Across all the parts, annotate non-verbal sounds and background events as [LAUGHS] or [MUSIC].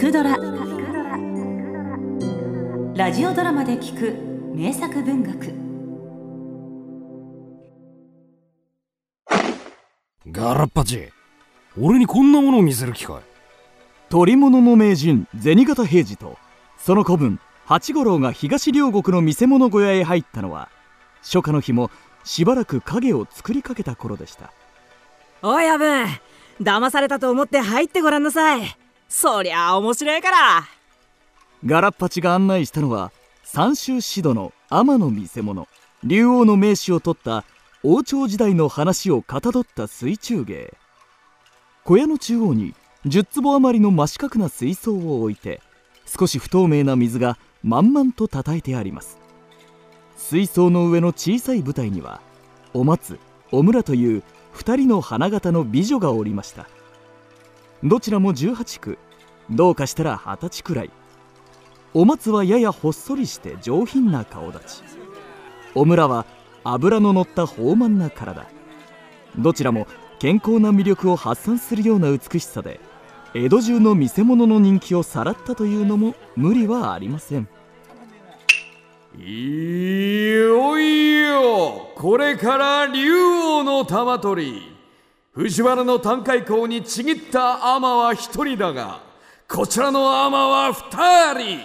くドラ」ラジオドラマで聞く名作文学。ガラッパチ俺にこんなものを見せる気かい取り物の名人銭形平次とその子分八五郎が東両国の見せ物小屋へ入ったのは初夏の日もしばらく影を作りかけた頃でした。おいアブン騙されたと思って入ってごらんなさいそりゃ面白いから。ガラッパチが案内したのは三州シドの天の見せ物。竜王の名手を取った王朝時代の話をかたどった水中芸。小屋の中央に10坪余りの真四角な水槽を置いて少し不透明な水が満々とたたえてあります。水槽の上の小さい舞台にはお松お村という2人の花形の美女がおりました。どちらも18区。どうかしたら二十歳くらい。お松はややほっそりして上品な顔立ち。お村は脂の乗った豊満な体。どちらも健康な魅力を発散するような美しさで江戸中の見せ物の人気をさらったというのも無理はありません。いよいよこれから竜王の玉取り。藤原の短海溝にちぎった天は一人だがこちらの天は二人。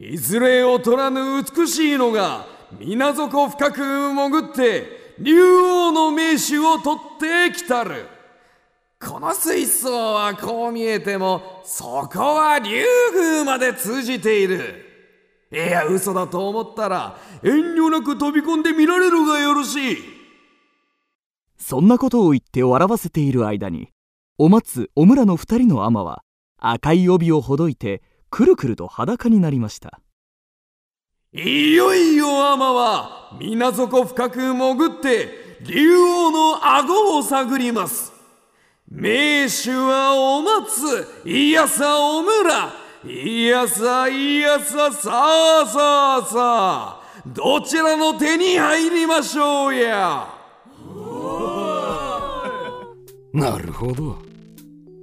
いずれ劣らぬ美しいのが水底深く潜って竜王の名手を取ってきたる。この水槽はこう見えてもそこは竜宮まで通じている。いや嘘だと思ったら遠慮なく飛び込んで見られるがよろしい。そんなことを言って笑わせている間にお松お村の二人の尼は赤い帯をほどいてくるくると裸になりました。いよいよ天は水底深く潜って竜王の顎を探ります。名手はお松いやさお村いやさいやささあさあさあどちらの手に入りましょうや。なるほど。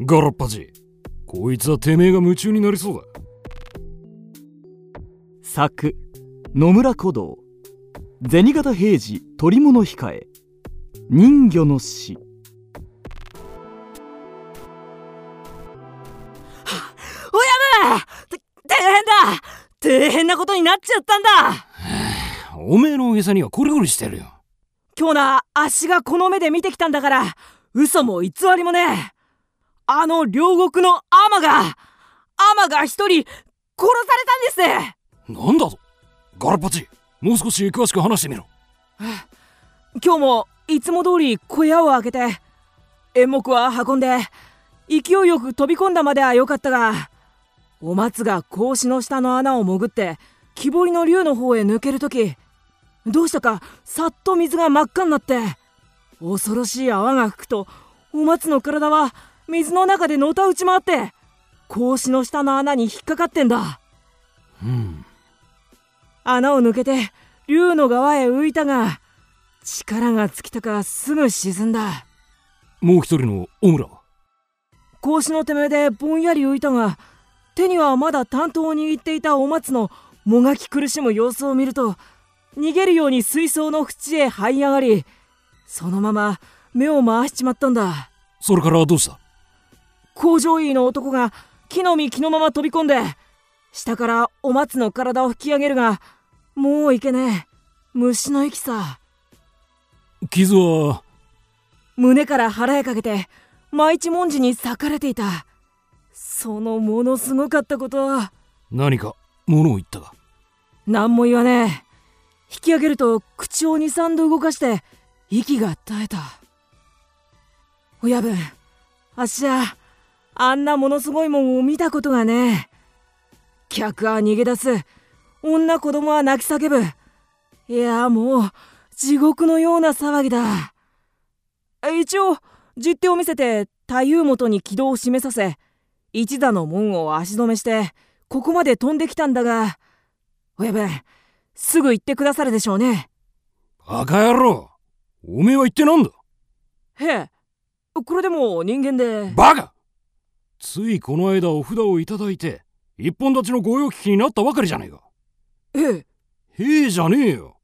ガラッパチこいつはてめえが夢中になりそうだ。作野村古道。銭形平次取り物控え。人魚の死。おやぶて大変だ！大変なことになっちゃったんだ！おめえの大げさにはこりごりしてるよ。今日な足がこの目で見てきたんだから嘘も偽りもねあの両国のアマがアマが一人殺されたんです。なんだとガラッパチ。もう少し詳しく話してみろ。今日もいつも通り小屋を開けて演目は運んで勢いよく飛び込んだまではよかったがお松が格子の下の穴を潜って木彫りの竜の方へ抜ける時どうしたかさっと水が真っ赤になって恐ろしい泡が吹くとお松の体は水の中でのたうち回って格子の下の穴に引っかかってんだ。うん。穴を抜けて竜の側へ浮いたが力が尽きたかすぐ沈んだ。もう一人のオムラは？格子のてめえでぼんやり浮いたが手にはまだ担当を握っていたお松のもがき苦しむ様子を見ると逃げるように水槽の縁へ這い上がりそのまま目を回しちまったんだ。それからどうした？工場医の男が木の実木のまま飛び込んで下からお松の体を引き上げるがもういけねえ。虫の息さ。傷は？胸から腹へかけて毎一文字に裂かれていた。そのものすごかったことは。何か物を言ったか？何も言わねえ。引き上げると口を23度動かして息が絶えた。親分あっしはあんなものすごいもんを見たことがねえ。客は逃げ出す。女子供は泣き叫ぶ。いやもう地獄のような騒ぎだ。一応実手を見せて太夫元に軌道を示させ一座の門を足止めしてここまで飛んできたんだが親分すぐ行ってくださるでしょうね。バカ野郎。おめえは言ってなんだ？へえこれでも人間で。バカ！ついこの間お札をいただいて一本立ちの御用聞きになったばかりじゃねえか。ええ。へえじゃねえよ。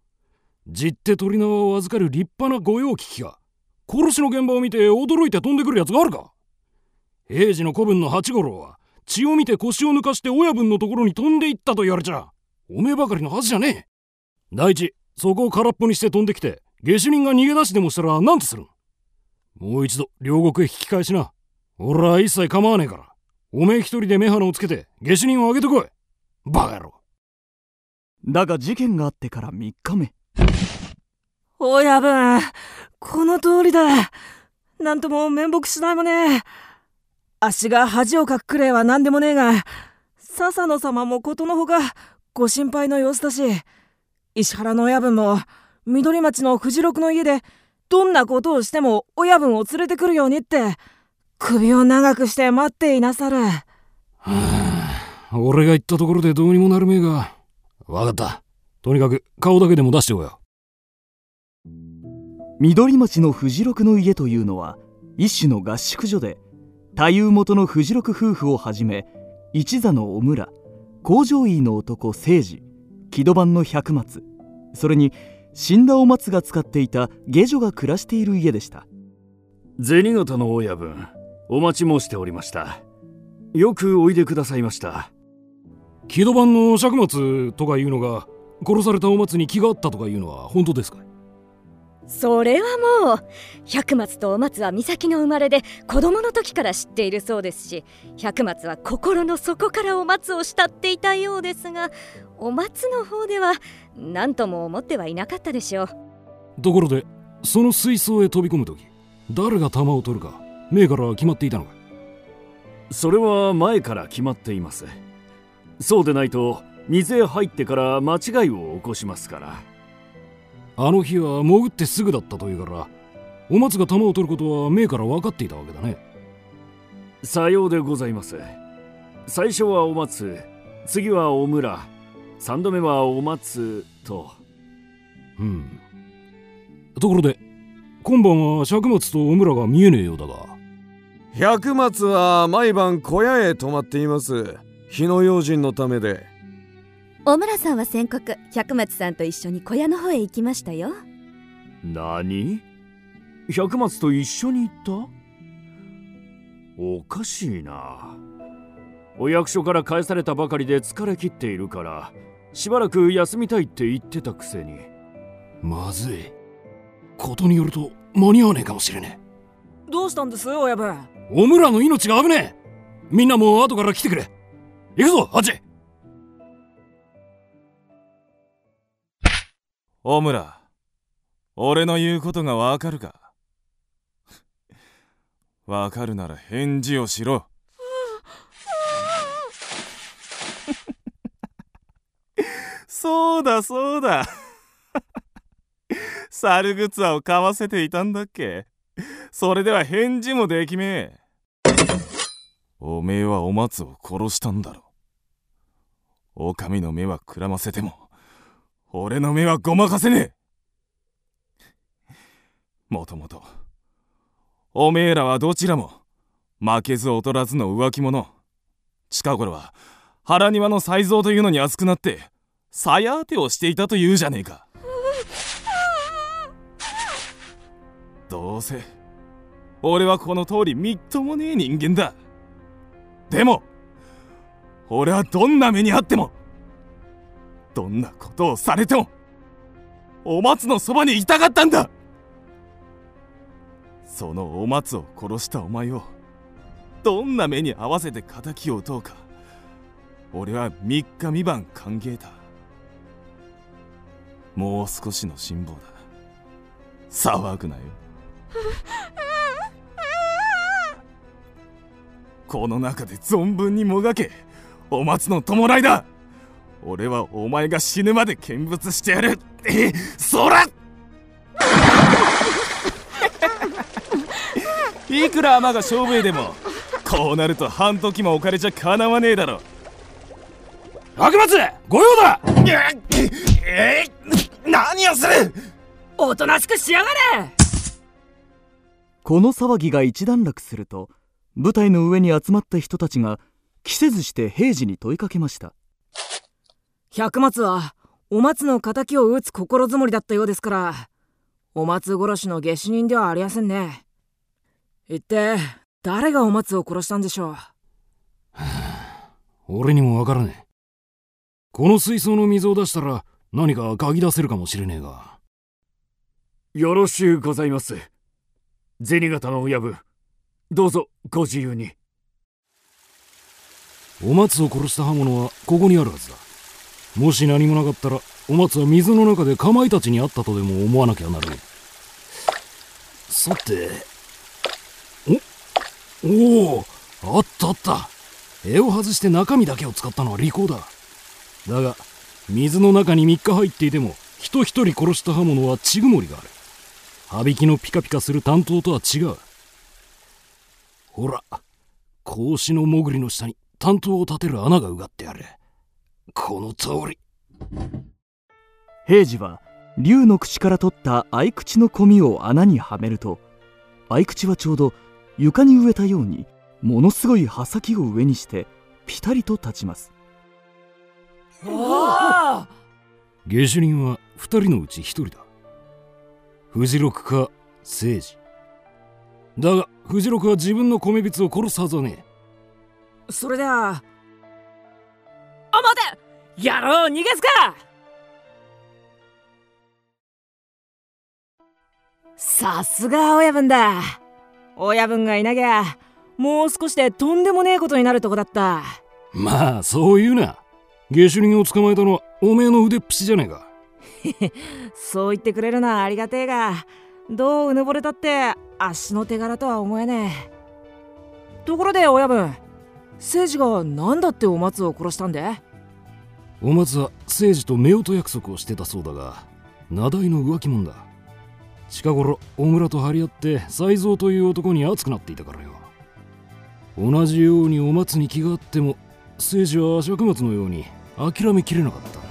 じって鳥縄を預かる立派な御用聞きが殺しの現場を見て驚いて飛んでくるやつがあるか。平治の子分の八五郎は血を見て腰を抜かして親分のところに飛んでいったと言われちゃおめえばかりのはずじゃねえ。第一そこを空っぽにして飛んできて下手人が逃げ出しでもしたら何とするもう一度両国へ引き返しな。俺は一切構わねえから。おめえ一人で目鼻をつけて下手人をあげてこい。バカ野郎。だが事件があってから3日目。親分この通りだ。なんとも面目次第もね。え足が恥をかくくれは何でもねえが笹野様もことのほかご心配の様子だし石原の親分も緑町の藤六の家でどんなことをしても親分を連れてくるようにって首を長くして待っていなさる俺が言ったところでどうにもなるめえが。わかった。とにかく顔だけでも出してこよ緑町の藤六の家というのは一種の合宿所で太夫元の藤六夫婦をはじめ一座の小村工場医の男誠治木戸番の百松それに死んだお松が使っていた下女が暮らしている家でした。銭形の親分お待ち申しておりました。よくおいでくださいました。木戸番の釈松とかいうのが殺されたお松に気があったとかいうのは本当ですか？それはもう百松とお松は美咲の生まれで子供の時から知っているそうですし百松は心の底からお松を慕っていたようですがお松の方では何とも思ってはいなかったでしょう。ところでその水槽へ飛び込む時誰が玉を取るか目から決まっていたのか。それは前から決まっています。そうでないと水へ入ってから間違いを起こしますからあの日は潜ってすぐだったというからお松が玉を取ることは目から分かっていたわけだね。さようでございます。最初はお松次はお村三度目はお松と。うん。ところで今晩は釈松とお村が見えねえようだが。百松は毎晩小屋へ泊まっています。火の用心のためで小村さんは宣告百松さんと一緒に小屋の方へ行きましたよ。何？百松と一緒に行った？おかしいな。お役所から返されたばかりで疲れ切っているからしばらく休みたいって言ってたくせに。まずい。ことによると間に合わねえかもしれねどうしたんです？親分。えお村の命が危ねえ。みんなもう後から来てくれ。行くぞハチ大村俺の言うことがわかるか？[LAUGHS] わかるなら返事をしろ。[LAUGHS] そうだそうだ。[LAUGHS] 猿グツァを買わせていたんだっけ？それでは返事もできめえ。おめえはお松を殺したんだろ狼の目はくらませても。俺の目はごまかせねえ。もともとおめえらはどちらも負けず劣らずの浮気者。近頃は腹庭の才蔵というのに熱くなって鞘当てをしていたというじゃねえか。どうせ俺はこの通りみっともねえ人間だ。でも俺はどんな目にあってもどんなことをされてもお松のそばにいたかったんだ。そのお松を殺したお前をどんな目に合わせて敵を討とうか。俺は三日三晩考えたもう少しの辛抱だ。騒ぐなよ。この中で存分にもがけお松の弔いだ。俺はお前が死ぬまで見物してやる。え [LAUGHS] そら! [LAUGHS] いくら天が勝負へでもこうなると半時も置かれちゃかなわねえだろ。白松御用だ!え何をする!おとなしくしやがれ!この騒ぎが一段落すると舞台の上に集まった人たちが着せずして平次に問いかけました百松はお松の敵を討つ心づもりだったようですからお松殺しの下手人ではありませんね。一体誰がお松を殺したんでしょう？[SIGHS] 俺にもわからねえ。この水槽の水を出したら何か嗅ぎ出せるかもしれねえが。よろしゅうございます。銭形の親分。どうぞご自由に。お松を殺した刃物はここにあるはずだもし何もなかったらお松は水の中でかまいたちにあったとでも思わなきゃならねえさておおおあったあった。柄を外して中身だけを使ったのは利口だ。だが水の中に3日入っていても人一人殺した刃物は血曇りがある。羽引きのピカピカする担当とは違う。ほら格子の潜りの下に担当を立てる穴がうがってある。この通り。平次は竜の口から取った合口の込みを穴にはめると合口はちょうど床に植えたようにものすごい刃先を上にしてピタリと立ちます。お下手人は2人のうち1人だ。フジロクか聖治だがフジロクは自分の米びつを殺すはずはねそれではあ待て野郎逃がすか！さすが親分だ。親分がいなきゃもう少しでとんでもねえことになるとこだった。えまあそう言うな。下手人を捕まえたのはおめえの腕っぷしじゃねえか。[LAUGHS] そう言ってくれるのはありがてえがどううぬぼれたって足の手柄とは思えねえ。ところで親分聖司が何だってお松を殺したんで？お松は誠治と夫婦約束をしてたそうだが名代の浮気者だ。近頃小村と張り合って才蔵という男に熱くなっていたからよ。同じようにお松に気があっても政治は釈松のように諦めきれなかった。